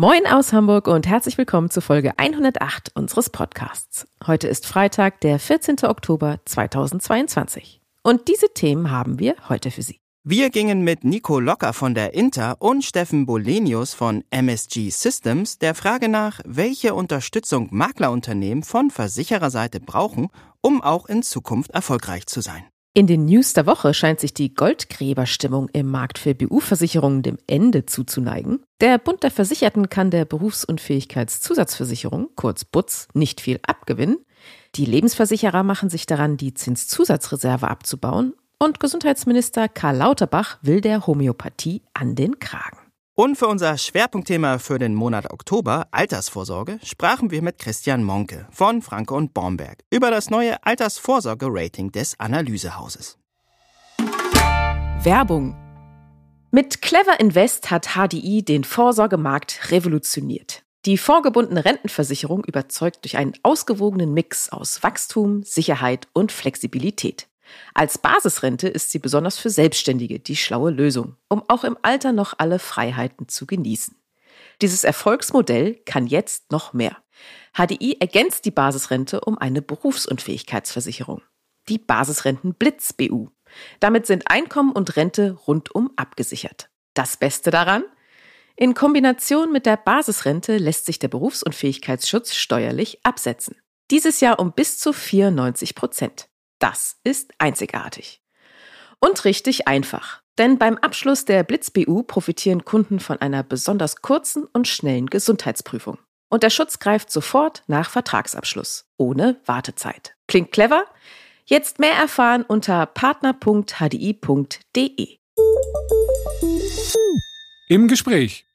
Moin aus Hamburg und herzlich willkommen zu Folge 108 unseres Podcasts. Heute ist Freitag, der 14. Oktober 2022. Und diese Themen haben wir heute für Sie. Wir gingen mit Nico Locker von der Inter und Steffen Bolenius von MSG Systems der Frage nach, welche Unterstützung Maklerunternehmen von Versichererseite brauchen, um auch in Zukunft erfolgreich zu sein. In den News der Woche scheint sich die Goldgräberstimmung im Markt für BU-Versicherungen dem Ende zuzuneigen. Der Bund der Versicherten kann der Berufsunfähigkeitszusatzversicherung, kurz BUTZ, nicht viel abgewinnen. Die Lebensversicherer machen sich daran, die Zinszusatzreserve abzubauen. Und Gesundheitsminister Karl Lauterbach will der Homöopathie an den Kragen. Und für unser Schwerpunktthema für den Monat Oktober, Altersvorsorge, sprachen wir mit Christian Monke von Franke und Bornberg über das neue Altersvorsorge-Rating des Analysehauses. Werbung Mit Clever Invest hat HDI den Vorsorgemarkt revolutioniert. Die vorgebundene Rentenversicherung überzeugt durch einen ausgewogenen Mix aus Wachstum, Sicherheit und Flexibilität. Als Basisrente ist sie besonders für Selbstständige die schlaue Lösung, um auch im Alter noch alle Freiheiten zu genießen. Dieses Erfolgsmodell kann jetzt noch mehr. HDI ergänzt die Basisrente um eine Berufsunfähigkeitsversicherung. Die Basisrenten Blitz BU. Damit sind Einkommen und Rente rundum abgesichert. Das Beste daran? In Kombination mit der Basisrente lässt sich der Berufsunfähigkeitsschutz steuerlich absetzen. Dieses Jahr um bis zu 94 Prozent. Das ist einzigartig. Und richtig einfach. Denn beim Abschluss der Blitz-BU profitieren Kunden von einer besonders kurzen und schnellen Gesundheitsprüfung. Und der Schutz greift sofort nach Vertragsabschluss, ohne Wartezeit. Klingt clever? Jetzt mehr erfahren unter partner.hdi.de. Im Gespräch.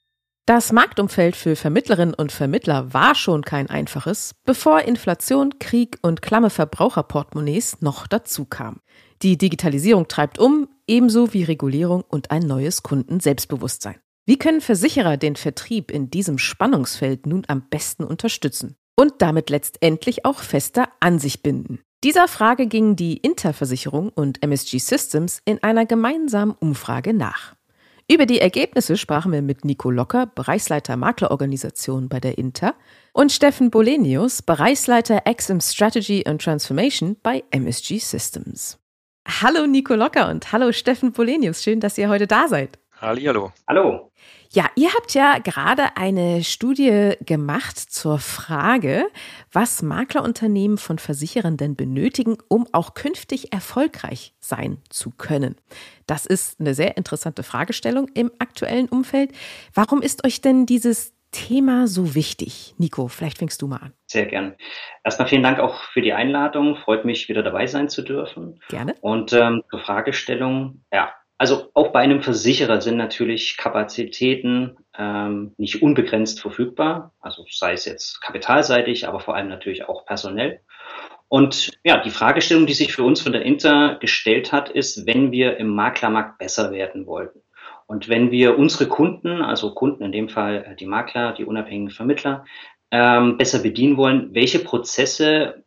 Das Marktumfeld für Vermittlerinnen und Vermittler war schon kein einfaches, bevor Inflation, Krieg und klamme Verbraucherportemonnaies noch dazu kamen. Die Digitalisierung treibt um, ebenso wie Regulierung und ein neues Kundenselbstbewusstsein. Wie können Versicherer den Vertrieb in diesem Spannungsfeld nun am besten unterstützen und damit letztendlich auch fester an sich binden? Dieser Frage gingen die Interversicherung und MSG Systems in einer gemeinsamen Umfrage nach. Über die Ergebnisse sprachen wir mit Nico Locker, Bereichsleiter Maklerorganisation bei der Inter, und Steffen Bolenius, Bereichsleiter XM Strategy and Transformation bei MSG Systems. Hallo Nico Locker und hallo Steffen Bolenius, schön, dass ihr heute da seid. Hallihallo. Hallo. Ja, ihr habt ja gerade eine Studie gemacht zur Frage, was Maklerunternehmen von Versicherern denn benötigen, um auch künftig erfolgreich sein zu können. Das ist eine sehr interessante Fragestellung im aktuellen Umfeld. Warum ist euch denn dieses Thema so wichtig? Nico, vielleicht fängst du mal an. Sehr gern. Erstmal vielen Dank auch für die Einladung. Freut mich, wieder dabei sein zu dürfen. Gerne. Und ähm, zur Fragestellung, ja, also auch bei einem Versicherer sind natürlich Kapazitäten ähm, nicht unbegrenzt verfügbar, also sei es jetzt kapitalseitig, aber vor allem natürlich auch personell. Und ja, die Fragestellung, die sich für uns von der Inter gestellt hat, ist, wenn wir im Maklermarkt besser werden wollten. Und wenn wir unsere Kunden, also Kunden in dem Fall äh, die Makler, die unabhängigen Vermittler, ähm, besser bedienen wollen, welche Prozesse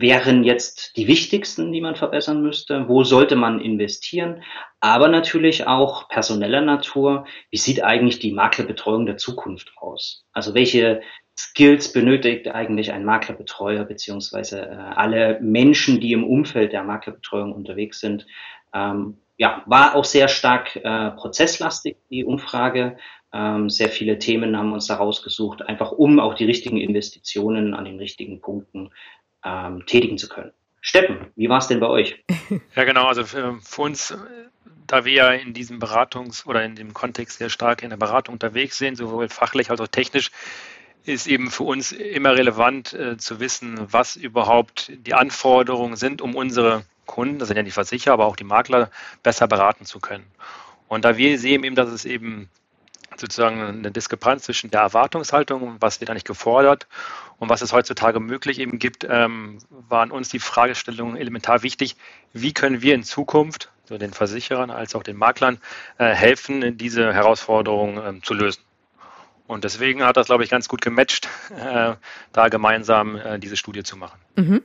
wären jetzt die wichtigsten, die man verbessern müsste? Wo sollte man investieren? Aber natürlich auch personeller Natur. Wie sieht eigentlich die Maklerbetreuung der Zukunft aus? Also welche Skills benötigt eigentlich ein Maklerbetreuer beziehungsweise äh, alle Menschen, die im Umfeld der Maklerbetreuung unterwegs sind? Ähm, ja, war auch sehr stark äh, prozesslastig, die Umfrage. Ähm, sehr viele Themen haben uns da rausgesucht, einfach um auch die richtigen Investitionen an den richtigen Punkten ähm, tätigen zu können. Steppen, wie war es denn bei euch? Ja, genau. Also für, für, uns, da wir ja in diesem Beratungs- oder in dem Kontext sehr stark in der Beratung unterwegs sind, sowohl fachlich als auch technisch, ist eben für uns immer relevant äh, zu wissen, was überhaupt die Anforderungen sind, um unsere Kunden, das sind ja die Versicherer, aber auch die Makler, besser beraten zu können. Und da wir sehen eben, dass es eben sozusagen eine Diskrepanz zwischen der Erwartungshaltung, was wird eigentlich gefordert, und was es heutzutage möglich eben gibt, ähm, waren uns die Fragestellungen elementar wichtig. Wie können wir in Zukunft, so den Versicherern als auch den Maklern, äh, helfen, diese Herausforderungen ähm, zu lösen? Und deswegen hat das, glaube ich, ganz gut gematcht, äh, da gemeinsam äh, diese Studie zu machen. Mhm.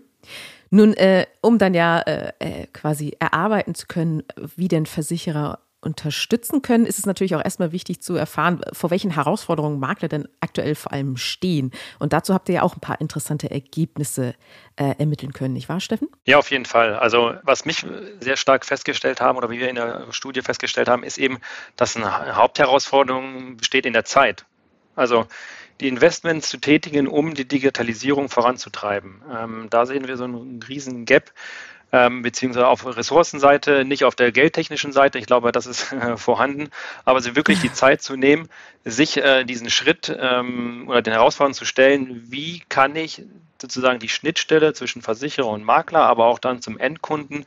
Nun, äh, um dann ja äh, äh, quasi erarbeiten zu können, wie denn Versicherer unterstützen können, ist es natürlich auch erstmal wichtig zu erfahren, vor welchen Herausforderungen Makler denn aktuell vor allem stehen. Und dazu habt ihr ja auch ein paar interessante Ergebnisse äh, ermitteln können, nicht wahr, Steffen? Ja, auf jeden Fall. Also was mich sehr stark festgestellt haben oder wie wir in der Studie festgestellt haben, ist eben, dass eine Hauptherausforderung besteht in der Zeit. Also die Investments zu tätigen, um die Digitalisierung voranzutreiben. Ähm, da sehen wir so einen riesen Gap ähm, beziehungsweise auf Ressourcenseite, nicht auf der geldtechnischen Seite. Ich glaube, das ist äh, vorhanden. Aber sie wirklich die Zeit zu nehmen, sich äh, diesen Schritt ähm, oder den Herausforderungen zu stellen, wie kann ich sozusagen die Schnittstelle zwischen Versicherer und Makler, aber auch dann zum Endkunden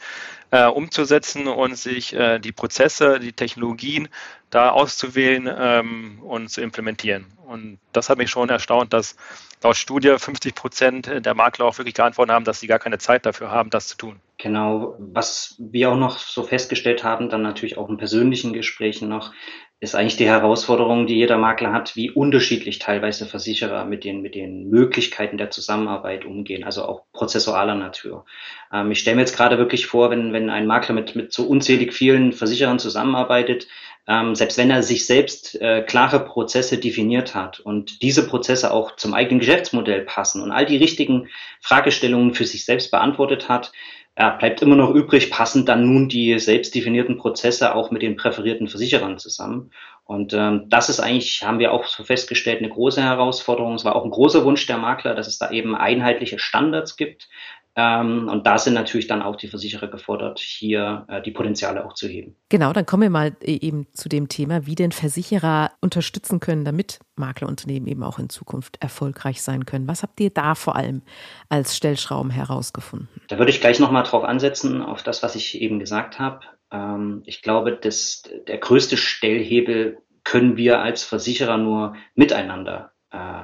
äh, umzusetzen und sich äh, die Prozesse, die Technologien da auszuwählen ähm, und zu implementieren. Und das hat mich schon erstaunt, dass laut Studie 50 Prozent der Makler auch wirklich geantwortet haben, dass sie gar keine Zeit dafür haben, das zu tun. Genau, was wir auch noch so festgestellt haben, dann natürlich auch in persönlichen Gesprächen noch, ist eigentlich die Herausforderung, die jeder Makler hat, wie unterschiedlich teilweise Versicherer mit den, mit den Möglichkeiten der Zusammenarbeit umgehen, also auch prozessualer Natur. Ähm, ich stelle mir jetzt gerade wirklich vor, wenn, wenn ein Makler mit, mit so unzählig vielen Versicherern zusammenarbeitet, ähm, selbst wenn er sich selbst äh, klare Prozesse definiert hat und diese Prozesse auch zum eigenen Geschäftsmodell passen und all die richtigen Fragestellungen für sich selbst beantwortet hat, ja, bleibt immer noch übrig, passen dann nun die selbst definierten Prozesse auch mit den präferierten Versicherern zusammen. Und ähm, das ist eigentlich, haben wir auch so festgestellt, eine große Herausforderung. Es war auch ein großer Wunsch der Makler, dass es da eben einheitliche Standards gibt, und da sind natürlich dann auch die Versicherer gefordert, hier äh, die Potenziale auch zu heben. Genau, dann kommen wir mal äh, eben zu dem Thema, wie denn Versicherer unterstützen können, damit Maklerunternehmen eben auch in Zukunft erfolgreich sein können. Was habt ihr da vor allem als Stellschrauben herausgefunden? Da würde ich gleich nochmal drauf ansetzen, auf das, was ich eben gesagt habe. Ähm, ich glaube, dass der größte Stellhebel können wir als Versicherer nur miteinander äh,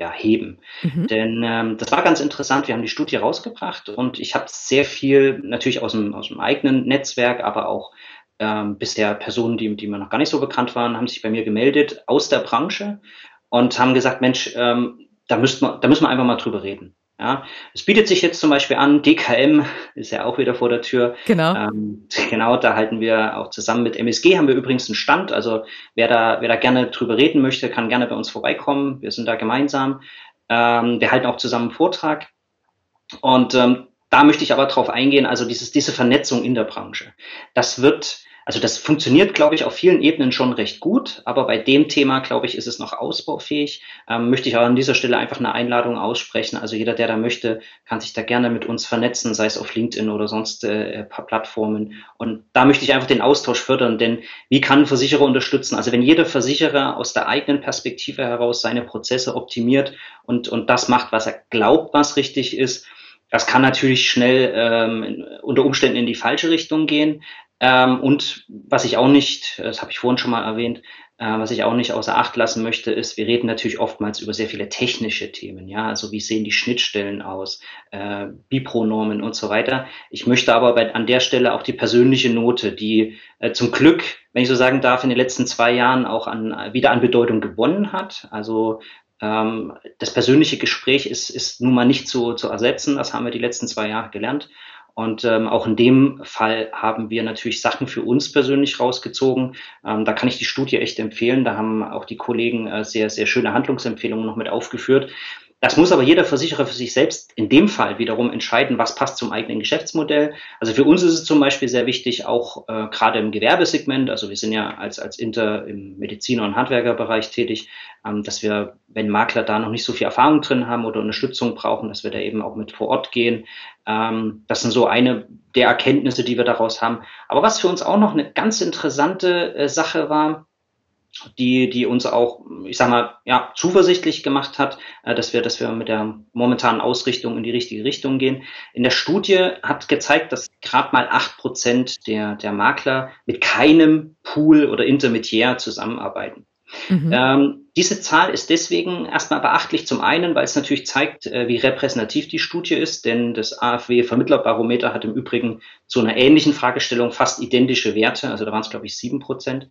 ja, heben. Mhm. Denn ähm, das war ganz interessant. Wir haben die Studie rausgebracht und ich habe sehr viel natürlich aus dem, aus dem eigenen Netzwerk, aber auch ähm, bisher Personen, die, die mir noch gar nicht so bekannt waren, haben sich bei mir gemeldet aus der Branche und haben gesagt, Mensch, ähm, da, müsst man, da müssen wir einfach mal drüber reden. Ja, es bietet sich jetzt zum Beispiel an, DKM ist ja auch wieder vor der Tür. Genau. Ähm, genau, da halten wir auch zusammen mit MSG haben wir übrigens einen Stand. Also wer da, wer da gerne drüber reden möchte, kann gerne bei uns vorbeikommen. Wir sind da gemeinsam. Ähm, wir halten auch zusammen einen Vortrag. Und ähm, da möchte ich aber drauf eingehen, also dieses, diese Vernetzung in der Branche. Das wird also das funktioniert, glaube ich, auf vielen Ebenen schon recht gut, aber bei dem Thema, glaube ich, ist es noch ausbaufähig. Ähm, möchte ich auch an dieser Stelle einfach eine Einladung aussprechen. Also jeder, der da möchte, kann sich da gerne mit uns vernetzen, sei es auf LinkedIn oder sonst äh, paar Plattformen. Und da möchte ich einfach den Austausch fördern, denn wie kann ein Versicherer unterstützen? Also wenn jeder Versicherer aus der eigenen Perspektive heraus seine Prozesse optimiert und, und das macht, was er glaubt, was richtig ist, das kann natürlich schnell ähm, unter Umständen in die falsche Richtung gehen. Ähm, und was ich auch nicht, das habe ich vorhin schon mal erwähnt, äh, was ich auch nicht außer Acht lassen möchte, ist, wir reden natürlich oftmals über sehr viele technische Themen, ja, also wie sehen die Schnittstellen aus, äh, Bipronormen und so weiter. Ich möchte aber bei, an der Stelle auch die persönliche Note, die äh, zum Glück, wenn ich so sagen darf, in den letzten zwei Jahren auch an, wieder an Bedeutung gewonnen hat. Also ähm, das persönliche Gespräch ist, ist nun mal nicht zu, zu ersetzen. Das haben wir die letzten zwei Jahre gelernt. Und ähm, auch in dem Fall haben wir natürlich Sachen für uns persönlich rausgezogen. Ähm, da kann ich die Studie echt empfehlen. Da haben auch die Kollegen äh, sehr, sehr schöne Handlungsempfehlungen noch mit aufgeführt. Das muss aber jeder Versicherer für sich selbst in dem Fall wiederum entscheiden, was passt zum eigenen Geschäftsmodell. Also für uns ist es zum Beispiel sehr wichtig, auch äh, gerade im Gewerbesegment, also wir sind ja als, als Inter im Mediziner- und Handwerkerbereich tätig, ähm, dass wir, wenn Makler da noch nicht so viel Erfahrung drin haben oder Unterstützung brauchen, dass wir da eben auch mit vor Ort gehen. Ähm, das sind so eine der Erkenntnisse, die wir daraus haben. Aber was für uns auch noch eine ganz interessante äh, Sache war, die, die uns auch, ich sag mal, ja, zuversichtlich gemacht hat, äh, dass wir, dass wir mit der momentanen Ausrichtung in die richtige Richtung gehen. In der Studie hat gezeigt, dass gerade mal acht Prozent der, der Makler mit keinem Pool oder Intermediär zusammenarbeiten. Mhm. Ähm, diese Zahl ist deswegen erstmal beachtlich. Zum einen, weil es natürlich zeigt, äh, wie repräsentativ die Studie ist, denn das AfW-Vermittlerbarometer hat im Übrigen zu einer ähnlichen Fragestellung fast identische Werte. Also da waren es, glaube ich, sieben Prozent.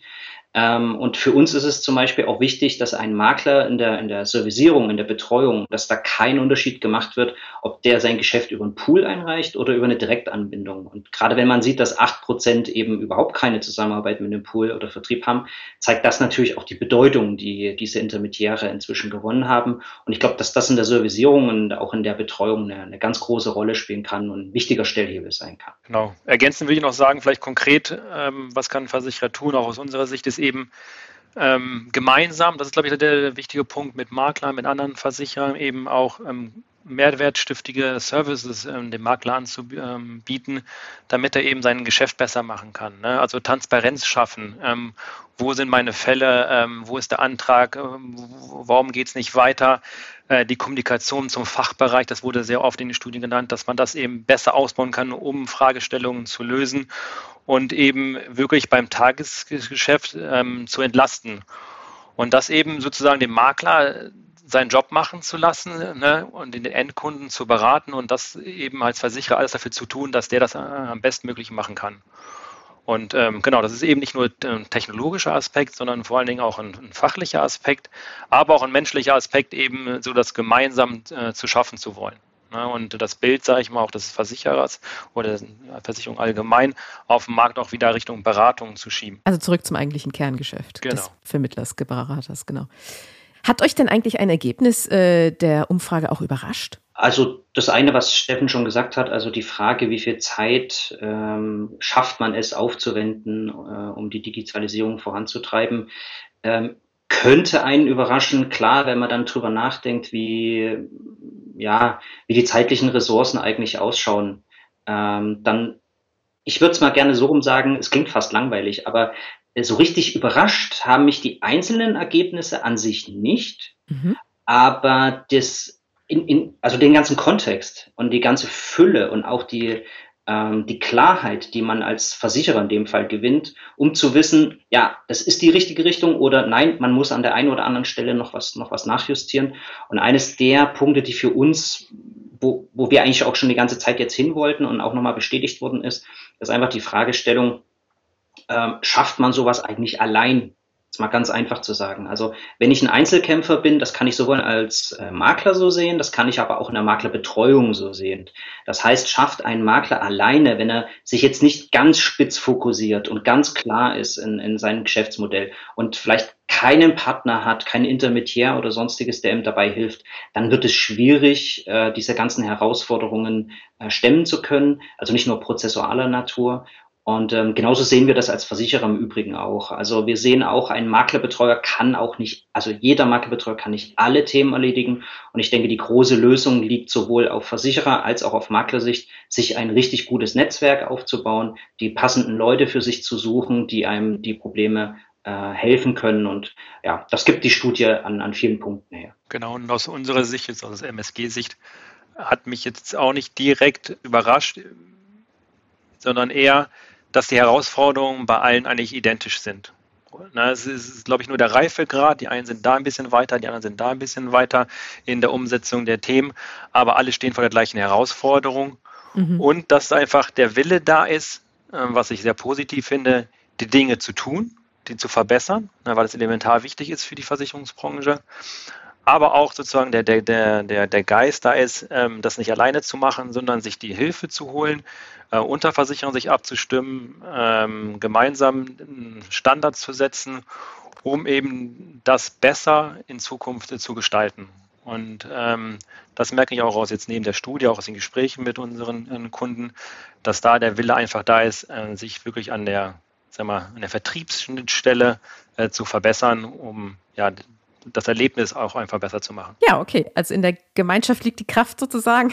Ähm, und für uns ist es zum Beispiel auch wichtig, dass ein Makler in der, in der Servicierung, in der Betreuung, dass da kein Unterschied gemacht wird, ob der sein Geschäft über einen Pool einreicht oder über eine Direktanbindung. Und gerade wenn man sieht, dass acht Prozent eben überhaupt keine Zusammenarbeit mit einem Pool oder Vertrieb haben, zeigt das natürlich auch die Bedeutung, die diese Intermediäre inzwischen gewonnen haben. Und ich glaube, dass das in der Servicierung und auch in der Betreuung eine, eine ganz große Rolle spielen kann und ein wichtiger Stellhebel sein kann. Genau. Ergänzend will ich noch sagen, vielleicht konkret, ähm, was kann ein Versicherer tun, auch aus unserer Sicht, ist eben ähm, gemeinsam, das ist glaube ich der wichtige Punkt mit Maklern, mit anderen Versicherern eben auch ähm, mehrwertstiftige Services ähm, dem Makler anzubieten, damit er eben sein Geschäft besser machen kann. Ne? Also Transparenz schaffen. Ähm, wo sind meine Fälle? Ähm, wo ist der Antrag? Ähm, warum geht es nicht weiter? Äh, die Kommunikation zum Fachbereich, das wurde sehr oft in den Studien genannt, dass man das eben besser ausbauen kann, um Fragestellungen zu lösen und eben wirklich beim Tagesgeschäft ähm, zu entlasten. Und das eben sozusagen dem Makler seinen Job machen zu lassen ne, und den Endkunden zu beraten und das eben als Versicherer alles dafür zu tun, dass der das äh, am bestmöglich machen kann. Und ähm, genau, das ist eben nicht nur ein technologischer Aspekt, sondern vor allen Dingen auch ein, ein fachlicher Aspekt, aber auch ein menschlicher Aspekt, eben so das gemeinsam äh, zu schaffen zu wollen. Ne? Und das Bild, sage ich mal, auch des Versicherers oder der Versicherung allgemein auf dem Markt auch wieder Richtung Beratung zu schieben. Also zurück zum eigentlichen Kerngeschäft genau. des Vermittlers, Beraters, genau. Hat euch denn eigentlich ein Ergebnis äh, der Umfrage auch überrascht? Also das eine, was Steffen schon gesagt hat, also die Frage, wie viel Zeit ähm, schafft man es aufzuwenden, äh, um die Digitalisierung voranzutreiben, ähm, könnte einen überraschen. Klar, wenn man dann drüber nachdenkt, wie ja, wie die zeitlichen Ressourcen eigentlich ausschauen, ähm, dann ich würde es mal gerne so rum sagen, es klingt fast langweilig, aber so richtig überrascht haben mich die einzelnen Ergebnisse an sich nicht, mhm. aber das in, in, also den ganzen Kontext und die ganze Fülle und auch die, ähm, die Klarheit, die man als Versicherer in dem Fall gewinnt, um zu wissen, ja, das ist die richtige Richtung oder nein, man muss an der einen oder anderen Stelle noch was, noch was nachjustieren. Und eines der Punkte, die für uns, wo, wo wir eigentlich auch schon die ganze Zeit jetzt hin wollten und auch nochmal bestätigt worden ist, ist einfach die Fragestellung, ähm, schafft man sowas eigentlich allein? Das mal ganz einfach zu sagen. Also wenn ich ein Einzelkämpfer bin, das kann ich sowohl als äh, Makler so sehen, das kann ich aber auch in der Maklerbetreuung so sehen. Das heißt, schafft ein Makler alleine, wenn er sich jetzt nicht ganz spitz fokussiert und ganz klar ist in, in seinem Geschäftsmodell und vielleicht keinen Partner hat, kein Intermediär oder sonstiges, der ihm dabei hilft, dann wird es schwierig, äh, diese ganzen Herausforderungen äh, stemmen zu können. Also nicht nur prozessualer Natur. Und ähm, genauso sehen wir das als Versicherer im Übrigen auch. Also wir sehen auch, ein Maklerbetreuer kann auch nicht, also jeder Maklerbetreuer kann nicht alle Themen erledigen. Und ich denke, die große Lösung liegt sowohl auf Versicherer als auch auf Maklersicht, sich ein richtig gutes Netzwerk aufzubauen, die passenden Leute für sich zu suchen, die einem die Probleme äh, helfen können. Und ja, das gibt die Studie an, an vielen Punkten her. Genau, und aus unserer Sicht, jetzt aus MSG-Sicht, hat mich jetzt auch nicht direkt überrascht, sondern eher, dass die Herausforderungen bei allen eigentlich identisch sind. Na, es ist, glaube ich, nur der Reifegrad. Die einen sind da ein bisschen weiter, die anderen sind da ein bisschen weiter in der Umsetzung der Themen, aber alle stehen vor der gleichen Herausforderung. Mhm. Und dass einfach der Wille da ist, ähm, was ich sehr positiv finde, die Dinge zu tun, die zu verbessern, weil es elementar wichtig ist für die Versicherungsbranche aber auch sozusagen der, der, der, der, Geist da ist, ähm, das nicht alleine zu machen, sondern sich die Hilfe zu holen, äh, unter Versicherern sich abzustimmen, ähm, gemeinsam Standards zu setzen, um eben das besser in Zukunft zu gestalten. Und ähm, das merke ich auch aus jetzt neben der Studie, auch aus den Gesprächen mit unseren äh, Kunden, dass da der Wille einfach da ist, äh, sich wirklich an der, sag mal, an der Vertriebsschnittstelle äh, zu verbessern, um ja das Erlebnis auch einfach besser zu machen. Ja, okay. Also in der Gemeinschaft liegt die Kraft sozusagen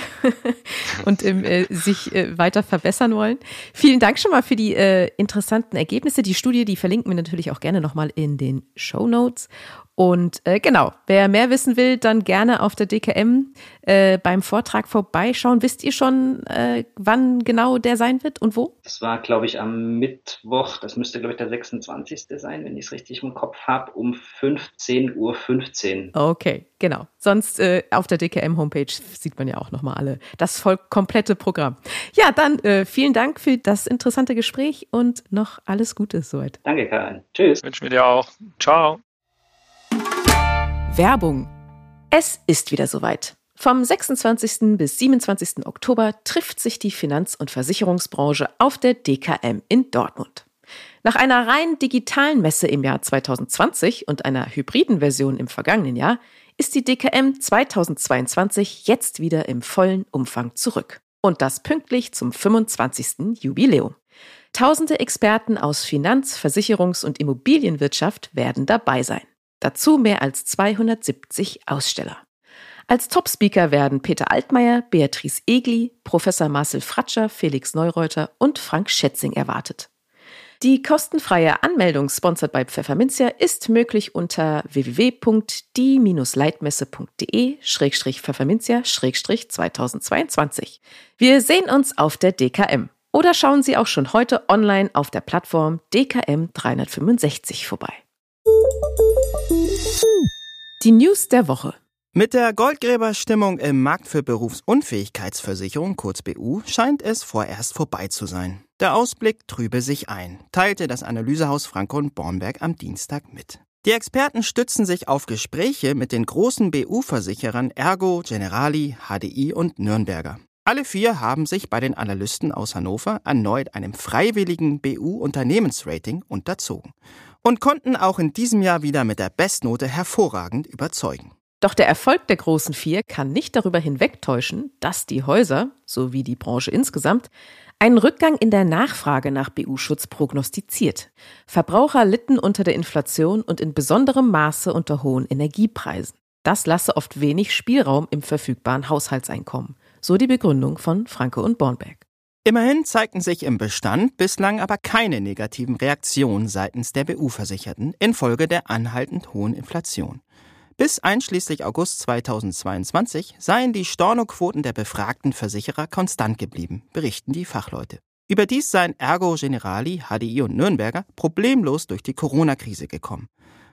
und im äh, sich äh, weiter verbessern wollen. Vielen Dank schon mal für die äh, interessanten Ergebnisse. Die Studie, die verlinken wir natürlich auch gerne nochmal in den Show Notes. Und äh, genau, wer mehr wissen will, dann gerne auf der DKM äh, beim Vortrag vorbeischauen. Wisst ihr schon, äh, wann genau der sein wird und wo? Das war, glaube ich, am Mittwoch, das müsste, glaube ich, der 26. sein, wenn ich es richtig im Kopf habe, um 15.15 Uhr. 15. Okay, genau. Sonst äh, auf der DKM-Homepage sieht man ja auch nochmal alle, das voll komplette Programm. Ja, dann äh, vielen Dank für das interessante Gespräch und noch alles Gute soweit. Danke, Karin. Tschüss. Wünschen wir dir auch. Ciao. Werbung. Es ist wieder soweit. Vom 26. bis 27. Oktober trifft sich die Finanz- und Versicherungsbranche auf der DKM in Dortmund. Nach einer rein digitalen Messe im Jahr 2020 und einer hybriden Version im vergangenen Jahr ist die DKM 2022 jetzt wieder im vollen Umfang zurück. Und das pünktlich zum 25. Jubiläum. Tausende Experten aus Finanz-, Versicherungs- und Immobilienwirtschaft werden dabei sein. Dazu mehr als 270 Aussteller. Als Top-Speaker werden Peter Altmaier, Beatrice Egli, Professor Marcel Fratscher, Felix Neureuter und Frank Schätzing erwartet. Die kostenfreie Anmeldung sponsored bei Pfefferminzia ist möglich unter www.die-leitmesse.de-pfefferminzia-2022. Wir sehen uns auf der DKM. Oder schauen Sie auch schon heute online auf der Plattform DKM 365 vorbei. Die News der Woche. Mit der Goldgräberstimmung im Markt für Berufsunfähigkeitsversicherung, kurz BU, scheint es vorerst vorbei zu sein. Der Ausblick trübe sich ein, teilte das Analysehaus Franke und Bornberg am Dienstag mit. Die Experten stützen sich auf Gespräche mit den großen BU-Versicherern Ergo, Generali, HDI und Nürnberger. Alle vier haben sich bei den Analysten aus Hannover erneut einem freiwilligen BU-Unternehmensrating unterzogen und konnten auch in diesem Jahr wieder mit der Bestnote hervorragend überzeugen. Doch der Erfolg der großen vier kann nicht darüber hinwegtäuschen, dass die Häuser, sowie die Branche insgesamt, einen Rückgang in der Nachfrage nach BU-Schutz prognostiziert. Verbraucher litten unter der Inflation und in besonderem Maße unter hohen Energiepreisen. Das lasse oft wenig Spielraum im verfügbaren Haushaltseinkommen. So die Begründung von Franke und Bornberg. Immerhin zeigten sich im Bestand bislang aber keine negativen Reaktionen seitens der BU-Versicherten infolge der anhaltend hohen Inflation. Bis einschließlich August 2022 seien die Stornoquoten der befragten Versicherer konstant geblieben, berichten die Fachleute. Überdies seien Ergo Generali, HDI und Nürnberger problemlos durch die Corona-Krise gekommen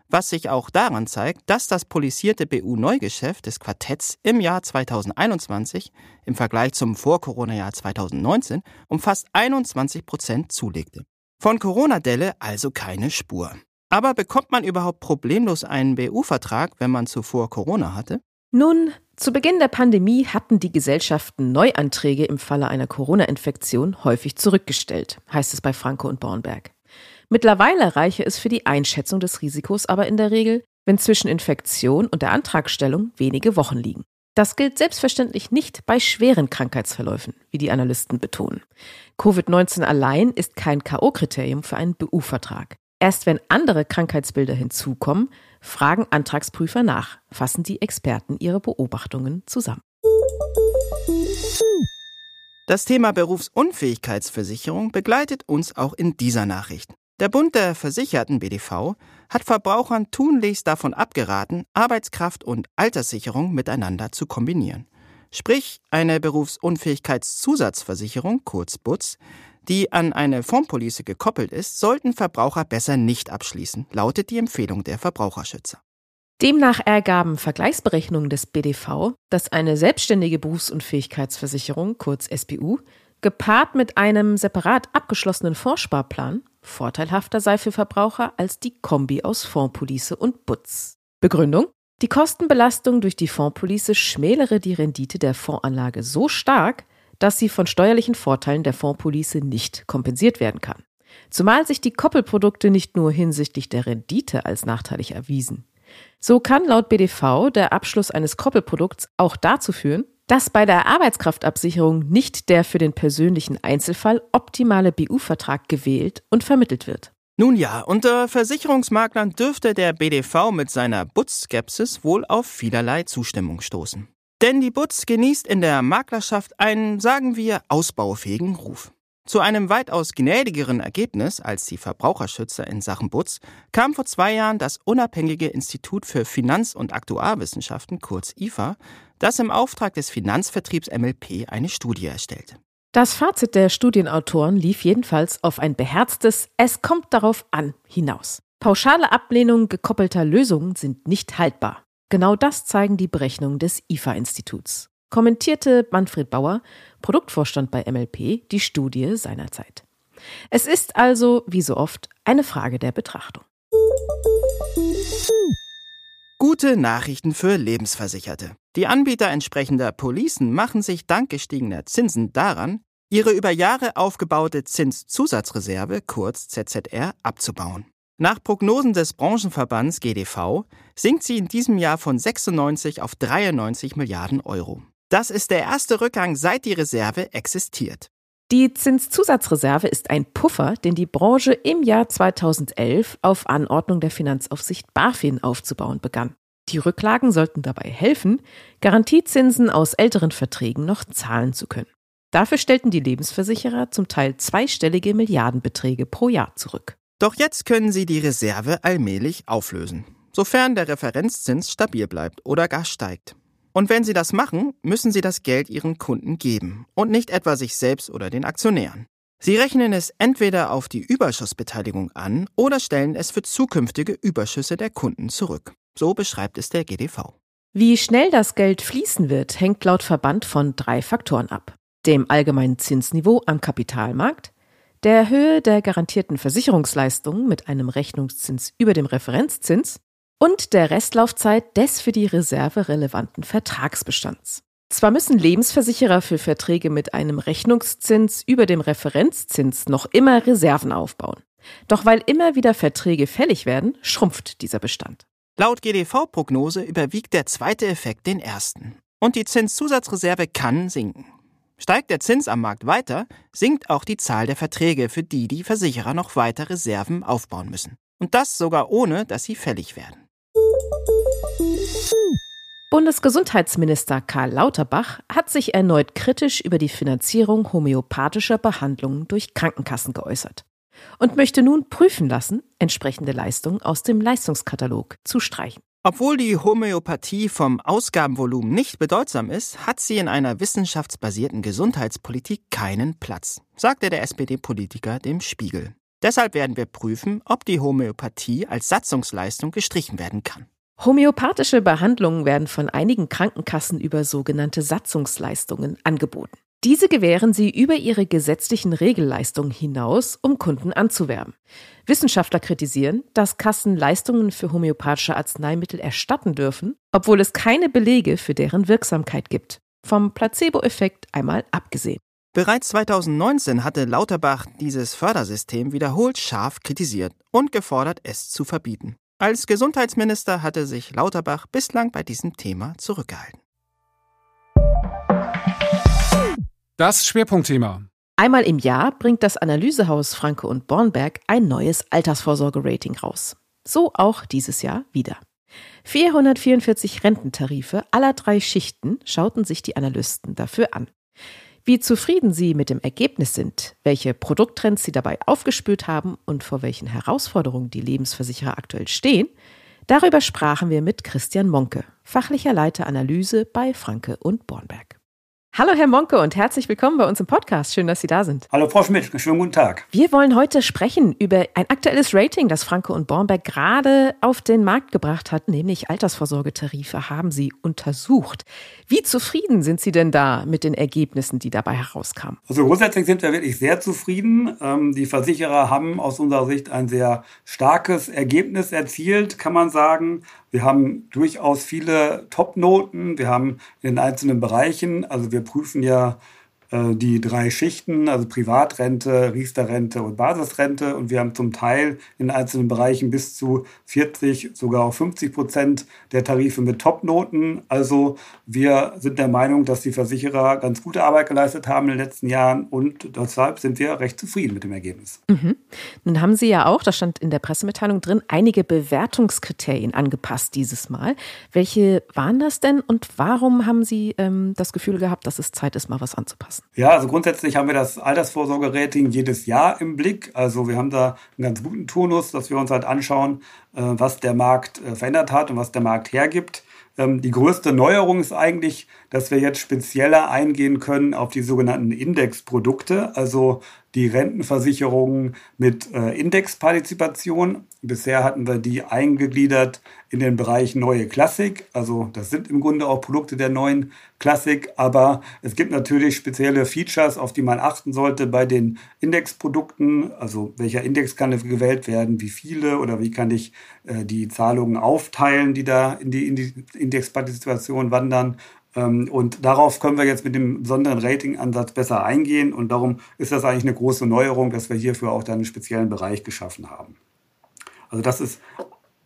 was sich auch daran zeigt, dass das polisierte BU-Neugeschäft des Quartetts im Jahr 2021 im Vergleich zum Vor-Corona-Jahr 2019 um fast 21 Prozent zulegte. Von Corona-Delle also keine Spur. Aber bekommt man überhaupt problemlos einen BU-Vertrag, wenn man zuvor Corona hatte? Nun, zu Beginn der Pandemie hatten die Gesellschaften Neuanträge im Falle einer Corona-Infektion häufig zurückgestellt, heißt es bei Franco und Bornberg. Mittlerweile reiche es für die Einschätzung des Risikos aber in der Regel, wenn zwischen Infektion und der Antragstellung wenige Wochen liegen. Das gilt selbstverständlich nicht bei schweren Krankheitsverläufen, wie die Analysten betonen. Covid-19 allein ist kein KO-Kriterium für einen BU-Vertrag. Erst wenn andere Krankheitsbilder hinzukommen, fragen Antragsprüfer nach, fassen die Experten ihre Beobachtungen zusammen. Das Thema Berufsunfähigkeitsversicherung begleitet uns auch in dieser Nachricht. Der Bund der Versicherten BDV hat Verbrauchern tunlichst davon abgeraten, Arbeitskraft und Alterssicherung miteinander zu kombinieren. Sprich, eine Berufsunfähigkeitszusatzversicherung, kurz BUTZ, die an eine Formpolice gekoppelt ist, sollten Verbraucher besser nicht abschließen, lautet die Empfehlung der Verbraucherschützer. Demnach ergaben Vergleichsberechnungen des BDV, dass eine selbstständige Berufsunfähigkeitsversicherung, kurz SBU, gepaart mit einem separat abgeschlossenen Vorsparplan vorteilhafter sei für Verbraucher als die Kombi aus Fondspolice und Butz. Begründung? Die Kostenbelastung durch die Fondspolice schmälere die Rendite der Fondsanlage so stark, dass sie von steuerlichen Vorteilen der Fondspolice nicht kompensiert werden kann. Zumal sich die Koppelprodukte nicht nur hinsichtlich der Rendite als nachteilig erwiesen. So kann laut BDV der Abschluss eines Koppelprodukts auch dazu führen, dass bei der Arbeitskraftabsicherung nicht der für den persönlichen Einzelfall optimale BU-Vertrag gewählt und vermittelt wird. Nun ja, unter Versicherungsmaklern dürfte der BDV mit seiner Butz-Skepsis wohl auf vielerlei Zustimmung stoßen. Denn die Butz genießt in der Maklerschaft einen, sagen wir, ausbaufähigen Ruf. Zu einem weitaus gnädigeren Ergebnis als die Verbraucherschützer in Sachen Butz kam vor zwei Jahren das unabhängige Institut für Finanz- und Aktuarwissenschaften, kurz IFA, das im Auftrag des Finanzvertriebs MLP eine Studie erstellte. Das Fazit der Studienautoren lief jedenfalls auf ein beherztes Es kommt darauf an hinaus. Pauschale Ablehnungen gekoppelter Lösungen sind nicht haltbar. Genau das zeigen die Berechnungen des IFA-Instituts. Kommentierte Manfred Bauer, Produktvorstand bei MLP, die Studie seinerzeit. Es ist also, wie so oft, eine Frage der Betrachtung. Gute Nachrichten für Lebensversicherte. Die Anbieter entsprechender Policen machen sich dank gestiegener Zinsen daran, ihre über Jahre aufgebaute Zinszusatzreserve, kurz ZZR, abzubauen. Nach Prognosen des Branchenverbands GDV sinkt sie in diesem Jahr von 96 auf 93 Milliarden Euro. Das ist der erste Rückgang, seit die Reserve existiert. Die Zinszusatzreserve ist ein Puffer, den die Branche im Jahr 2011 auf Anordnung der Finanzaufsicht BaFin aufzubauen begann. Die Rücklagen sollten dabei helfen, Garantiezinsen aus älteren Verträgen noch zahlen zu können. Dafür stellten die Lebensversicherer zum Teil zweistellige Milliardenbeträge pro Jahr zurück. Doch jetzt können sie die Reserve allmählich auflösen, sofern der Referenzzins stabil bleibt oder gar steigt. Und wenn Sie das machen, müssen Sie das Geld Ihren Kunden geben und nicht etwa sich selbst oder den Aktionären. Sie rechnen es entweder auf die Überschussbeteiligung an oder stellen es für zukünftige Überschüsse der Kunden zurück. So beschreibt es der GDV. Wie schnell das Geld fließen wird, hängt laut Verband von drei Faktoren ab. Dem allgemeinen Zinsniveau am Kapitalmarkt, der Höhe der garantierten Versicherungsleistungen mit einem Rechnungszins über dem Referenzzins und der Restlaufzeit des für die Reserve relevanten Vertragsbestands. Zwar müssen Lebensversicherer für Verträge mit einem Rechnungszins über dem Referenzzins noch immer Reserven aufbauen. Doch weil immer wieder Verträge fällig werden, schrumpft dieser Bestand. Laut GDV-Prognose überwiegt der zweite Effekt den ersten. Und die Zinszusatzreserve kann sinken. Steigt der Zins am Markt weiter, sinkt auch die Zahl der Verträge, für die die Versicherer noch weiter Reserven aufbauen müssen. Und das sogar ohne, dass sie fällig werden. Bundesgesundheitsminister Karl Lauterbach hat sich erneut kritisch über die Finanzierung homöopathischer Behandlungen durch Krankenkassen geäußert und möchte nun prüfen lassen, entsprechende Leistungen aus dem Leistungskatalog zu streichen. Obwohl die Homöopathie vom Ausgabenvolumen nicht bedeutsam ist, hat sie in einer wissenschaftsbasierten Gesundheitspolitik keinen Platz, sagte der SPD-Politiker dem Spiegel. Deshalb werden wir prüfen, ob die Homöopathie als Satzungsleistung gestrichen werden kann. Homöopathische Behandlungen werden von einigen Krankenkassen über sogenannte Satzungsleistungen angeboten. Diese gewähren sie über ihre gesetzlichen Regelleistungen hinaus, um Kunden anzuwerben. Wissenschaftler kritisieren, dass Kassen Leistungen für homöopathische Arzneimittel erstatten dürfen, obwohl es keine Belege für deren Wirksamkeit gibt. Vom Placebo-Effekt einmal abgesehen. Bereits 2019 hatte Lauterbach dieses Fördersystem wiederholt scharf kritisiert und gefordert, es zu verbieten. Als Gesundheitsminister hatte sich Lauterbach bislang bei diesem Thema zurückgehalten. Das Schwerpunktthema. Einmal im Jahr bringt das Analysehaus Franke und Bornberg ein neues Altersvorsorgerating raus. So auch dieses Jahr wieder. 444 Rententarife aller drei Schichten schauten sich die Analysten dafür an. Wie zufrieden sie mit dem Ergebnis sind, welche Produkttrends sie dabei aufgespürt haben und vor welchen Herausforderungen die Lebensversicherer aktuell stehen, darüber sprachen wir mit Christian Monke, fachlicher Leiter Analyse bei Franke und Bornberg. Hallo Herr Monke und herzlich willkommen bei uns im Podcast. Schön, dass Sie da sind. Hallo Frau Schmidt, schönen guten Tag. Wir wollen heute sprechen über ein aktuelles Rating, das Franke und Bornberg gerade auf den Markt gebracht hat, nämlich Altersvorsorgetarife haben Sie untersucht. Wie zufrieden sind Sie denn da mit den Ergebnissen, die dabei herauskamen? Also grundsätzlich sind wir wirklich sehr zufrieden. Ähm, die Versicherer haben aus unserer Sicht ein sehr starkes Ergebnis erzielt, kann man sagen. Wir haben durchaus viele Top-Noten. Wir haben in einzelnen Bereichen, also wir prüfen ja die drei Schichten, also Privatrente, Riester-Rente und Basisrente. Und wir haben zum Teil in einzelnen Bereichen bis zu 40, sogar auch 50 Prozent der Tarife mit Topnoten. Also wir sind der Meinung, dass die Versicherer ganz gute Arbeit geleistet haben in den letzten Jahren und deshalb sind wir recht zufrieden mit dem Ergebnis. Mhm. Nun haben Sie ja auch, das stand in der Pressemitteilung drin, einige Bewertungskriterien angepasst dieses Mal. Welche waren das denn und warum haben Sie ähm, das Gefühl gehabt, dass es Zeit ist, mal was anzupassen? Ja, also grundsätzlich haben wir das Altersvorsorgerating jedes Jahr im Blick. Also wir haben da einen ganz guten Turnus, dass wir uns halt anschauen, äh, was der Markt äh, verändert hat und was der Markt hergibt. Ähm, die größte Neuerung ist eigentlich, dass wir jetzt spezieller eingehen können auf die sogenannten Indexprodukte, also die Rentenversicherungen mit äh, Indexpartizipation. Bisher hatten wir die eingegliedert in den Bereich neue Klassik. Also das sind im Grunde auch Produkte der neuen Klassik, aber es gibt natürlich spezielle Features, auf die man achten sollte bei den Indexprodukten. Also welcher Index kann gewählt werden, wie viele oder wie kann ich äh, die Zahlungen aufteilen, die da in die, in die Indexpartizipation wandern und darauf können wir jetzt mit dem besonderen Ratingansatz besser eingehen. Und darum ist das eigentlich eine große Neuerung, dass wir hierfür auch dann einen speziellen Bereich geschaffen haben. Also das ist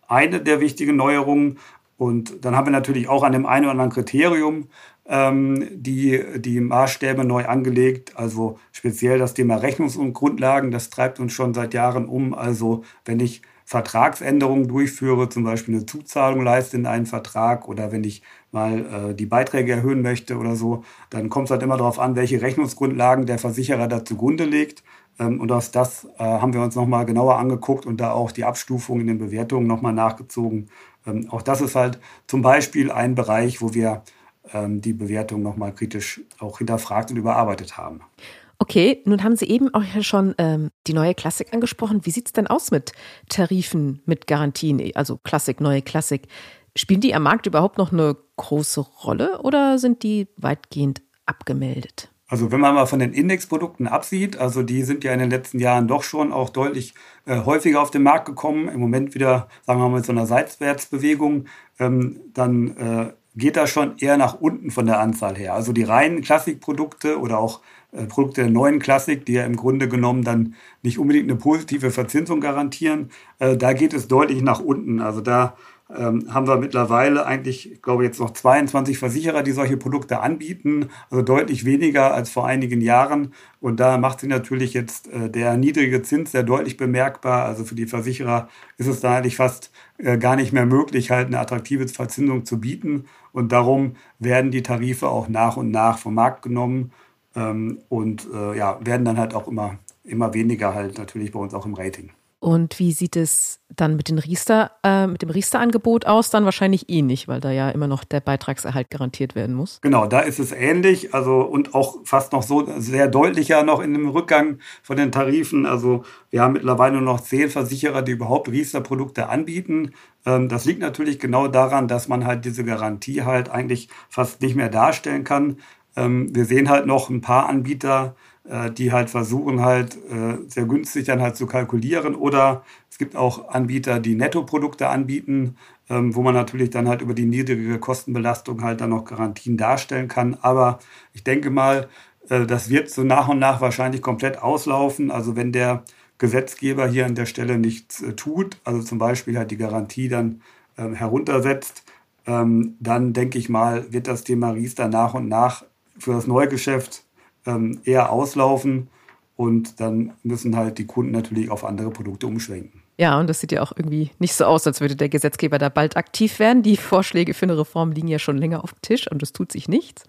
eine der wichtigen Neuerungen. Und dann haben wir natürlich auch an dem einen oder anderen Kriterium ähm, die, die Maßstäbe neu angelegt. Also speziell das Thema Rechnungsgrundlagen, das treibt uns schon seit Jahren um. Also wenn ich Vertragsänderungen durchführe, zum Beispiel eine Zuzahlung leiste in einen Vertrag oder wenn ich mal äh, die Beiträge erhöhen möchte oder so, dann kommt es halt immer darauf an, welche Rechnungsgrundlagen der Versicherer da zugrunde legt. Ähm, und aus das äh, haben wir uns nochmal genauer angeguckt und da auch die Abstufung in den Bewertungen nochmal nachgezogen. Ähm, auch das ist halt zum Beispiel ein Bereich, wo wir ähm, die Bewertung nochmal kritisch auch hinterfragt und überarbeitet haben. Okay, nun haben Sie eben auch schon ähm, die neue Klassik angesprochen. Wie sieht es denn aus mit Tarifen, mit Garantien, also Klassik, neue Klassik? Spielen die am Markt überhaupt noch eine große Rolle oder sind die weitgehend abgemeldet? Also wenn man mal von den Indexprodukten absieht, also die sind ja in den letzten Jahren doch schon auch deutlich äh, häufiger auf den Markt gekommen. Im Moment wieder, sagen wir mal, mit so einer Seitwärtsbewegung, ähm, dann äh, geht das schon eher nach unten von der Anzahl her. Also die reinen Klassikprodukte oder auch Produkte der neuen Klassik, die ja im Grunde genommen dann nicht unbedingt eine positive Verzinsung garantieren, äh, da geht es deutlich nach unten. Also da ähm, haben wir mittlerweile eigentlich, ich glaube jetzt noch 22 Versicherer, die solche Produkte anbieten, also deutlich weniger als vor einigen Jahren. Und da macht sich natürlich jetzt äh, der niedrige Zins sehr deutlich bemerkbar. Also für die Versicherer ist es da eigentlich fast äh, gar nicht mehr möglich, halt eine attraktive Verzinsung zu bieten. Und darum werden die Tarife auch nach und nach vom Markt genommen ähm, und äh, ja, werden dann halt auch immer, immer weniger halt natürlich bei uns auch im Rating. Und wie sieht es dann mit, den Riester, äh, mit dem Riester-Angebot aus? Dann wahrscheinlich ähnlich, eh weil da ja immer noch der Beitragserhalt garantiert werden muss. Genau, da ist es ähnlich. Also und auch fast noch so sehr deutlicher noch in dem Rückgang von den Tarifen. Also wir haben mittlerweile nur noch zehn Versicherer, die überhaupt Riester-Produkte anbieten. Ähm, das liegt natürlich genau daran, dass man halt diese Garantie halt eigentlich fast nicht mehr darstellen kann. Ähm, wir sehen halt noch ein paar Anbieter, äh, die halt versuchen halt äh, sehr günstig dann halt zu kalkulieren oder es gibt auch Anbieter, die Nettoprodukte anbieten, ähm, wo man natürlich dann halt über die niedrige Kostenbelastung halt dann noch Garantien darstellen kann. Aber ich denke mal, äh, das wird so nach und nach wahrscheinlich komplett auslaufen. Also wenn der Gesetzgeber hier an der Stelle nichts tut, also zum Beispiel halt die Garantie dann ähm, heruntersetzt, dann denke ich mal, wird das Thema Riester nach und nach für das Neugeschäft ähm, eher auslaufen und dann müssen halt die Kunden natürlich auf andere Produkte umschwenken. Ja, und das sieht ja auch irgendwie nicht so aus, als würde der Gesetzgeber da bald aktiv werden. Die Vorschläge für eine Reform liegen ja schon länger auf dem Tisch und es tut sich nichts.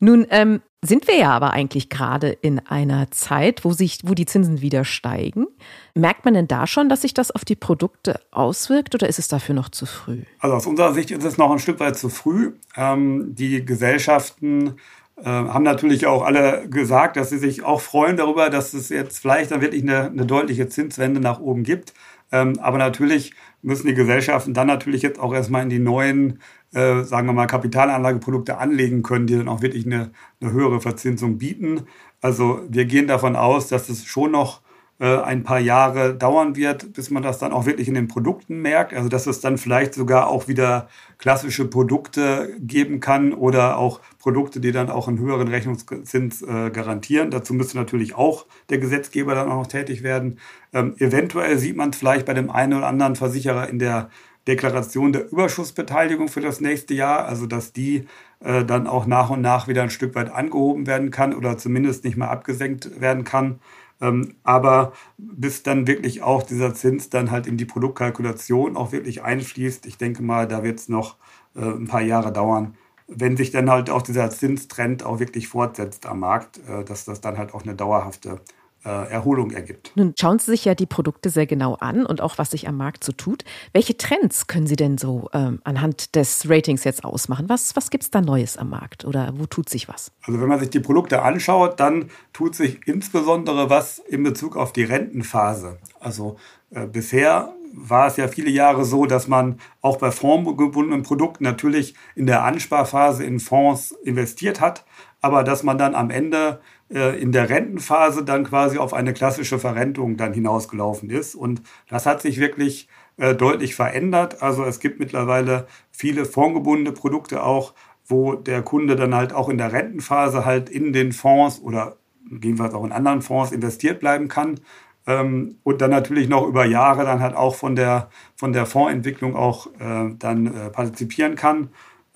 Nun ähm, sind wir ja aber eigentlich gerade in einer Zeit, wo sich, wo die Zinsen wieder steigen. Merkt man denn da schon, dass sich das auf die Produkte auswirkt oder ist es dafür noch zu früh? Also aus unserer Sicht ist es noch ein Stück weit zu früh. Ähm, die Gesellschaften äh, haben natürlich auch alle gesagt, dass sie sich auch freuen darüber, dass es jetzt vielleicht dann wirklich eine, eine deutliche Zinswende nach oben gibt. Ähm, aber natürlich müssen die Gesellschaften dann natürlich jetzt auch erstmal in die neuen, äh, sagen wir mal, Kapitalanlageprodukte anlegen können, die dann auch wirklich eine, eine höhere Verzinsung bieten. Also wir gehen davon aus, dass es schon noch ein paar Jahre dauern wird, bis man das dann auch wirklich in den Produkten merkt. Also dass es dann vielleicht sogar auch wieder klassische Produkte geben kann oder auch Produkte, die dann auch einen höheren Rechnungszins äh, garantieren. Dazu müsste natürlich auch der Gesetzgeber dann auch noch tätig werden. Ähm, eventuell sieht man es vielleicht bei dem einen oder anderen Versicherer in der Deklaration der Überschussbeteiligung für das nächste Jahr, also dass die äh, dann auch nach und nach wieder ein Stück weit angehoben werden kann oder zumindest nicht mehr abgesenkt werden kann. Ähm, aber bis dann wirklich auch dieser Zins dann halt in die Produktkalkulation auch wirklich einfließt, ich denke mal, da wird es noch äh, ein paar Jahre dauern, wenn sich dann halt auch dieser Zinstrend auch wirklich fortsetzt am Markt, äh, dass das dann halt auch eine dauerhafte Erholung ergibt. Nun schauen Sie sich ja die Produkte sehr genau an und auch was sich am Markt so tut. Welche Trends können Sie denn so ähm, anhand des Ratings jetzt ausmachen? Was, was gibt es da Neues am Markt oder wo tut sich was? Also wenn man sich die Produkte anschaut, dann tut sich insbesondere was in Bezug auf die Rentenphase. Also äh, bisher war es ja viele Jahre so, dass man auch bei fondgebundenen Produkten natürlich in der Ansparphase in Fonds investiert hat, aber dass man dann am Ende äh, in der Rentenphase dann quasi auf eine klassische Verrentung dann hinausgelaufen ist. Und das hat sich wirklich äh, deutlich verändert. Also es gibt mittlerweile viele fondgebundene Produkte auch, wo der Kunde dann halt auch in der Rentenphase halt in den Fonds oder gegebenenfalls auch in anderen Fonds investiert bleiben kann. Ähm, und dann natürlich noch über Jahre dann halt auch von der, von der Fondsentwicklung auch äh, dann partizipieren kann.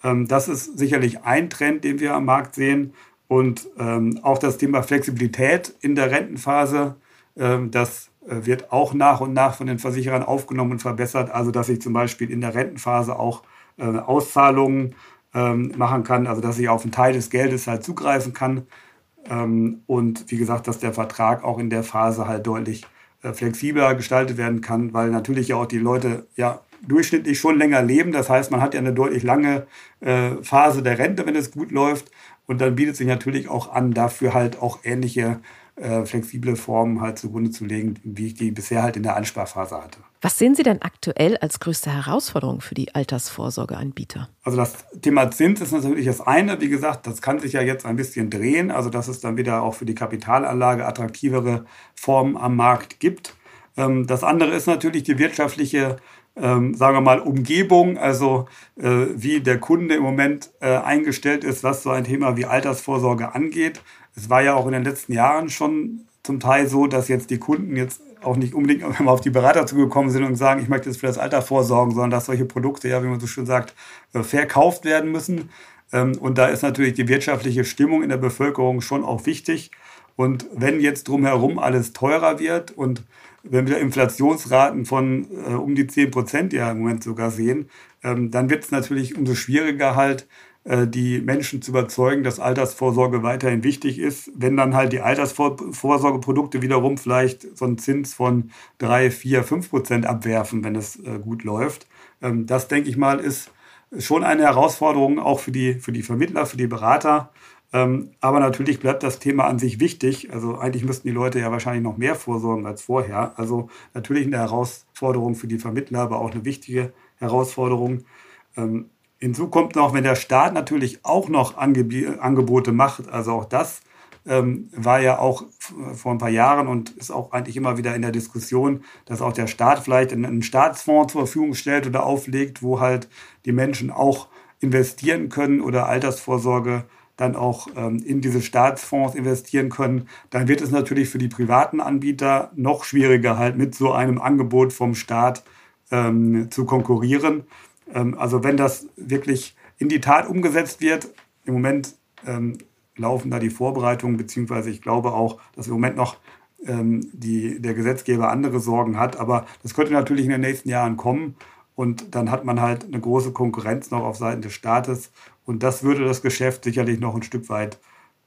Ähm, das ist sicherlich ein Trend, den wir am Markt sehen. Und ähm, auch das Thema Flexibilität in der Rentenphase, ähm, das äh, wird auch nach und nach von den Versicherern aufgenommen und verbessert. Also dass ich zum Beispiel in der Rentenphase auch äh, Auszahlungen machen kann, also dass ich auf einen Teil des Geldes halt zugreifen kann. Und wie gesagt, dass der Vertrag auch in der Phase halt deutlich äh, flexibler gestaltet werden kann, weil natürlich ja auch die Leute ja durchschnittlich schon länger leben. Das heißt, man hat ja eine deutlich lange äh, Phase der Rente, wenn es gut läuft. Und dann bietet sich natürlich auch an, dafür halt auch ähnliche äh, flexible Formen halt zugrunde zu legen, wie ich die bisher halt in der Ansparphase hatte. Was sehen Sie denn aktuell als größte Herausforderung für die Altersvorsorgeanbieter? Also das Thema Zins ist natürlich das eine. Wie gesagt, das kann sich ja jetzt ein bisschen drehen, also dass es dann wieder auch für die Kapitalanlage attraktivere Formen am Markt gibt. Ähm, das andere ist natürlich die wirtschaftliche ähm, sagen wir mal, Umgebung, also äh, wie der Kunde im Moment äh, eingestellt ist, was so ein Thema wie Altersvorsorge angeht. Es war ja auch in den letzten Jahren schon zum Teil so, dass jetzt die Kunden jetzt auch nicht unbedingt immer auf die Berater zugekommen sind und sagen, ich möchte jetzt für das Alter vorsorgen, sondern dass solche Produkte, ja, wie man so schön sagt, äh, verkauft werden müssen. Ähm, und da ist natürlich die wirtschaftliche Stimmung in der Bevölkerung schon auch wichtig. Und wenn jetzt drumherum alles teurer wird und wenn wir Inflationsraten von äh, um die 10 Prozent ja im Moment sogar sehen, ähm, dann wird es natürlich umso schwieriger halt, äh, die Menschen zu überzeugen, dass Altersvorsorge weiterhin wichtig ist. Wenn dann halt die Altersvorsorgeprodukte wiederum vielleicht so einen Zins von 3, 4, 5 Prozent abwerfen, wenn es äh, gut läuft. Ähm, das, denke ich mal, ist schon eine Herausforderung auch für die, für die Vermittler, für die Berater. Ähm, aber natürlich bleibt das Thema an sich wichtig. Also eigentlich müssten die Leute ja wahrscheinlich noch mehr vorsorgen als vorher. Also natürlich eine Herausforderung für die Vermittler, aber auch eine wichtige Herausforderung. Ähm, hinzu kommt noch, wenn der Staat natürlich auch noch Angeb Angebote macht, also auch das ähm, war ja auch vor ein paar Jahren und ist auch eigentlich immer wieder in der Diskussion, dass auch der Staat vielleicht einen Staatsfonds zur Verfügung stellt oder auflegt, wo halt die Menschen auch investieren können oder Altersvorsorge dann auch ähm, in diese Staatsfonds investieren können, dann wird es natürlich für die privaten Anbieter noch schwieriger, halt mit so einem Angebot vom Staat ähm, zu konkurrieren. Ähm, also wenn das wirklich in die Tat umgesetzt wird, im Moment ähm, laufen da die Vorbereitungen, beziehungsweise ich glaube auch, dass im Moment noch ähm, die, der Gesetzgeber andere Sorgen hat, aber das könnte natürlich in den nächsten Jahren kommen. Und dann hat man halt eine große Konkurrenz noch auf Seiten des Staates. Und das würde das Geschäft sicherlich noch ein Stück weit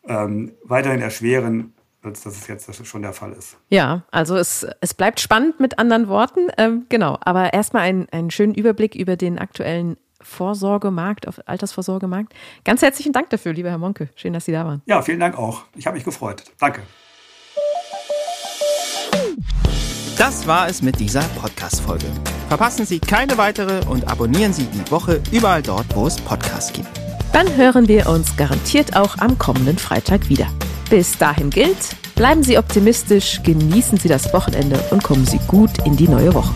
ähm, weiterhin erschweren, als das jetzt schon der Fall ist. Ja, also es, es bleibt spannend mit anderen Worten. Ähm, genau, aber erstmal ein, einen schönen Überblick über den aktuellen Vorsorgemarkt, auf Altersvorsorgemarkt. Ganz herzlichen Dank dafür, lieber Herr Monke. Schön, dass Sie da waren. Ja, vielen Dank auch. Ich habe mich gefreut. Danke. Das war es mit dieser Podcast-Folge. Verpassen Sie keine weitere und abonnieren Sie die Woche überall dort, wo es Podcasts gibt. Dann hören wir uns garantiert auch am kommenden Freitag wieder. Bis dahin gilt, bleiben Sie optimistisch, genießen Sie das Wochenende und kommen Sie gut in die neue Woche.